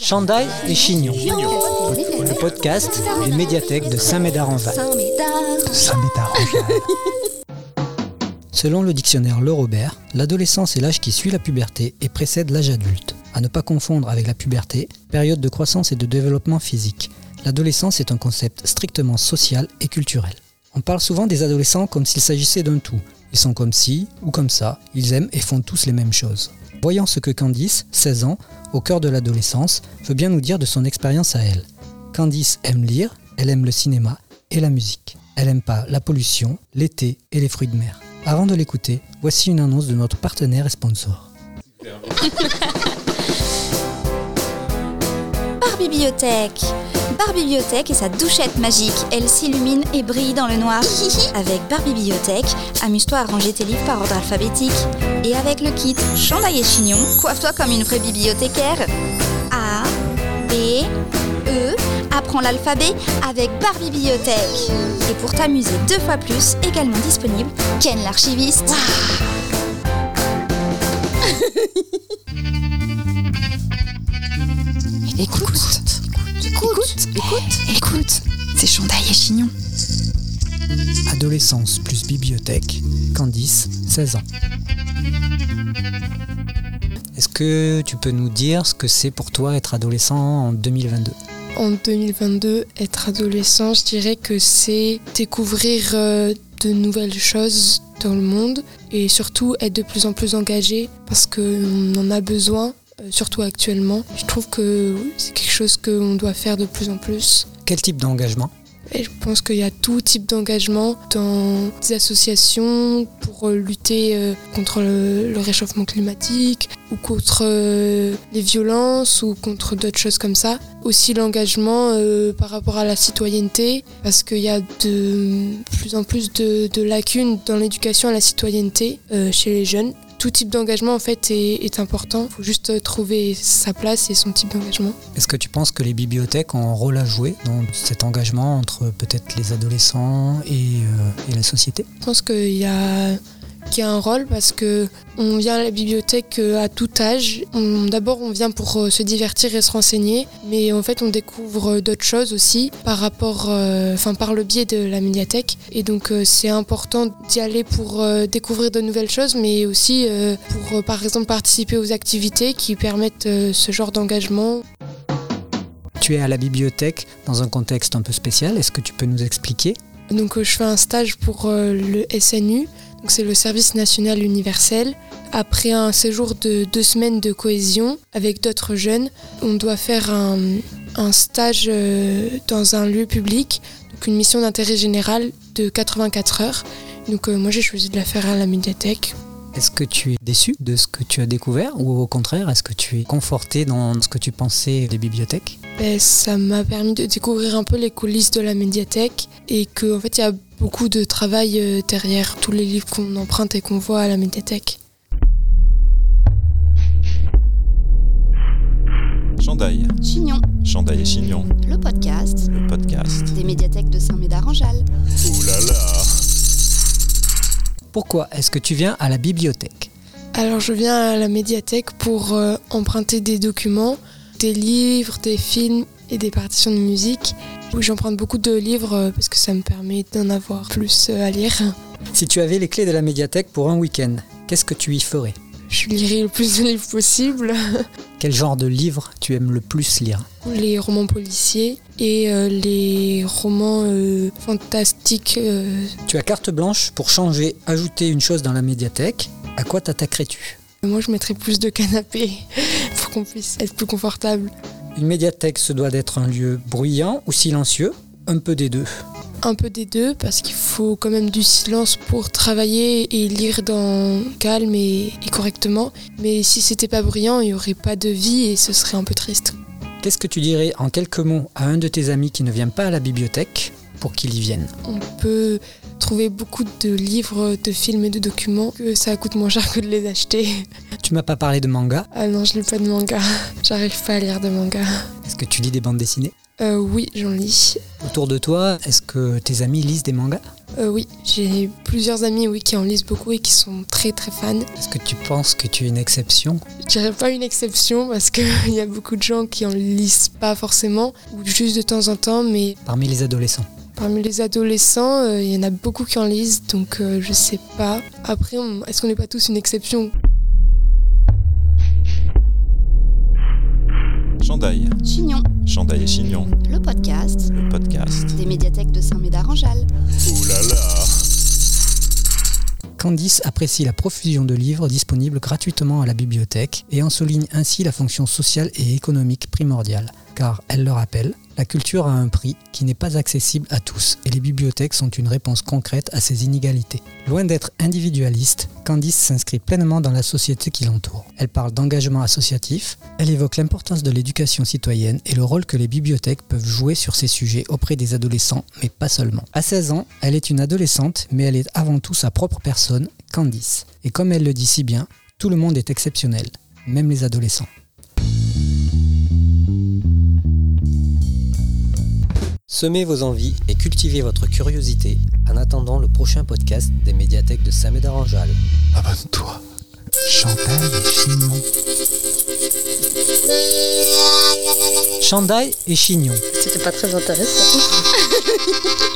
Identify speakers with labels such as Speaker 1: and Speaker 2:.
Speaker 1: Chandail et Chignon, le podcast des médiathèques de Saint-Médard-en-Val. Selon le dictionnaire Le Robert, l'adolescence est l'âge qui suit la puberté et précède l'âge adulte. À ne pas confondre avec la puberté, période de croissance et de développement physique. L'adolescence est un concept strictement social et culturel. On parle souvent des adolescents comme s'il s'agissait d'un tout. Ils sont comme ci ou comme ça, ils aiment et font tous les mêmes choses. Voyons ce que Candice, 16 ans, au cœur de l'adolescence, veut bien nous dire de son expérience à elle. Candice aime lire, elle aime le cinéma et la musique. Elle aime pas la pollution, l'été et les fruits de mer. Avant de l'écouter, voici une annonce de notre partenaire et sponsor.
Speaker 2: Bar Bibliothèque. Bar Bibliothèque et sa douchette magique. Elle s'illumine et brille dans le noir. Avec Bar Bibliothèque, amuse-toi à ranger tes livres par ordre alphabétique. Et avec le kit Chandail et Chignon, coiffe-toi comme une vraie bibliothécaire. A, B, E, apprends l'alphabet avec Bar Bibliothèque. Et pour t'amuser deux fois plus, également disponible, Ken l'archiviste.
Speaker 3: Écoute, écoute, écoute, écoute, c'est Chandail et Chignon.
Speaker 1: Adolescence plus bibliothèque, Candice, 16 ans. Est-ce que tu peux nous dire ce que c'est pour toi être adolescent en 2022
Speaker 4: En 2022, être adolescent, je dirais que c'est découvrir euh, de nouvelles choses dans le monde et surtout être de plus en plus engagé parce qu'on en a besoin, surtout actuellement. Je trouve que c'est quelque chose qu'on doit faire de plus en plus.
Speaker 1: Quel type d'engagement?
Speaker 4: Et je pense qu'il y a tout type d'engagement dans des associations pour euh, lutter euh, contre le, réchauffement climatique ou contre euh, les violences ou contre d'autres choses comme ça. Aussi l'engagement euh, par rapport à la citoyenneté parce qu'il y a de plus en plus de, de lacunes dans l'éducation à la citoyenneté euh, chez les jeunes. Tout type d'engagement en fait est, est important. Il faut juste euh, trouver sa place et son type d'engagement.
Speaker 1: Est-ce que tu penses que les bibliothèques ont un rôle à jouer dans cet engagement entre peut-être les adolescents et, euh, et la société?
Speaker 4: Je pense qu'il y a qu'il y a un rôle parce que on vient à la bibliothèque euh, à tout âge. D'abord, on vient pour euh, se divertir et se renseigner, mais en fait, on découvre euh, d'autres choses aussi par rapport, euh, enfin, par le biais de la médiathèque. Et donc, euh, c'est important d'y aller pour euh, découvrir de nouvelles choses, mais aussi pour, par exemple, participer aux activités qui permettent ce genre d'engagement.
Speaker 1: Tu es à la bibliothèque dans un contexte un peu spécial. Est-ce que tu peux nous expliquer?
Speaker 4: Donc je fais un stage pour le SNU, c'est le service national universel. Après un séjour de deux semaines de cohésion avec d'autres jeunes, on doit faire un, stage euh, dans un lieu public, donc une mission d'intérêt général de 84 heures. Donc euh, moi j'ai choisi de la faire à la médiathèque.
Speaker 1: Est-ce que tu es déçu de ce que tu as découvert ou au contraire, est-ce que tu es conforté dans ce que tu pensais des bibliothèques?
Speaker 4: Ben, ça m'a permis de découvrir un peu les coulisses de la médiathèque et qu'en fait il y a beaucoup de travail euh, derrière tous les livres qu'on emprunte et qu'on voit à la médiathèque.
Speaker 5: Chandail,
Speaker 2: Chignon,
Speaker 5: Chandail et Chignon,
Speaker 2: le podcast
Speaker 5: le podcast.
Speaker 2: des médiathèques de Saint-Médard-en-Jalles.
Speaker 5: Ouh là là
Speaker 1: Pourquoi est-ce que tu viens à la bibliothèque
Speaker 4: Alors je viens à la médiathèque pour euh, emprunter des documents, des livres, des films et des partitions de musique. Oui, J'emprunte beaucoup de livres euh, parce que ça me permet d'en avoir plus euh, à lire.
Speaker 1: Si tu avais les clés de la médiathèque pour un week-end, qu'est-ce que tu y ferais?
Speaker 4: Je lirai le plus de livres possible.
Speaker 1: Quel genre de livre tu aimes le plus lire
Speaker 4: Les romans policiers et euh, les romans euh, fantastiques. euh.
Speaker 1: Tu as carte blanche pour changer, ajouter une chose dans la médiathèque. À quoi t'attaquerais-tu?
Speaker 4: Moi je mettrais plus de canapés pour qu'on puisse être plus confortable.
Speaker 1: Une médiathèque se doit d'être un lieu bruyant ou silencieux, un peu des deux.
Speaker 4: Un peu des deux parce qu'il faut quand même du silence pour travailler et lire dans calme et, et correctement. Mais si c'était pas bruyant, il y aurait pas de vie et ce serait un peu triste.
Speaker 1: Qu'est-ce que tu dirais en quelques mots à un de tes amis qui ne vient pas à la bibliothèque pour qu'il y vienne?
Speaker 4: On peut trouver beaucoup de livres, de films et de documents que ça coûte moins cher que de les acheter.
Speaker 1: Tu m'as pas parlé de manga?
Speaker 4: Ah non, je lis pas de manga. J'arrive pas à lire de manga.
Speaker 1: Est-ce que tu lis des bandes dessinées?
Speaker 4: Euh, oui, j'en lis.
Speaker 1: Autour de toi, est-ce que tes amis lisent des mangas?
Speaker 4: Euh, oui, j'ai plusieurs amis oui, qui en lisent beaucoup et qui sont très très fans.
Speaker 1: Est-ce que tu penses que tu es une exception?
Speaker 4: Je dirais pas une exception parce qu'il y a beaucoup de gens qui en lisent pas forcément, ou juste de temps en temps, mais
Speaker 1: parmi les adolescents?
Speaker 4: parmi les adolescents, euh, il y en a beaucoup qui en lisent, donc euh, je sais pas. Après, on- est-ce qu'on n'est pas tous une exception?
Speaker 5: Chandail.
Speaker 2: Chignon,
Speaker 5: Chandail et Chignon.
Speaker 2: le podcast
Speaker 5: Le podcast.
Speaker 2: des médiathèques de Saint-Médard-en-Jalles.
Speaker 5: Ouh là là.
Speaker 1: Candice apprécie la profusion de livres disponibles gratuitement à la bibliothèque et en souligne ainsi la fonction sociale et économique primordiale. Car, elle le rappelle, la culture a un prix qui n'est pas accessible à tous et les bibliothèques sont une réponse concrète à ces inégalités. Loin d'être individualiste, Candice s'inscrit pleinement dans la société qui l'entoure. Elle parle d'engagement associatif, elle évoque l'importance de l'éducation citoyenne et le rôle que les bibliothèques peuvent jouer sur ces sujets auprès des adolescents, mais pas seulement. À 16 ans, elle est une adolescente, mais elle est avant tout sa propre personne, Candice. Et comme elle le dit si bien, tout le monde est exceptionnel, même les adolescents. Semez vos envies et cultivez votre curiosité en attendant le prochain podcast des médiathèques de Saint-Médard-en-Jalles.
Speaker 5: Abonne-toi.
Speaker 1: Chandail et Chignon. Chandail et Chignon.
Speaker 3: C'était pas très intéressant.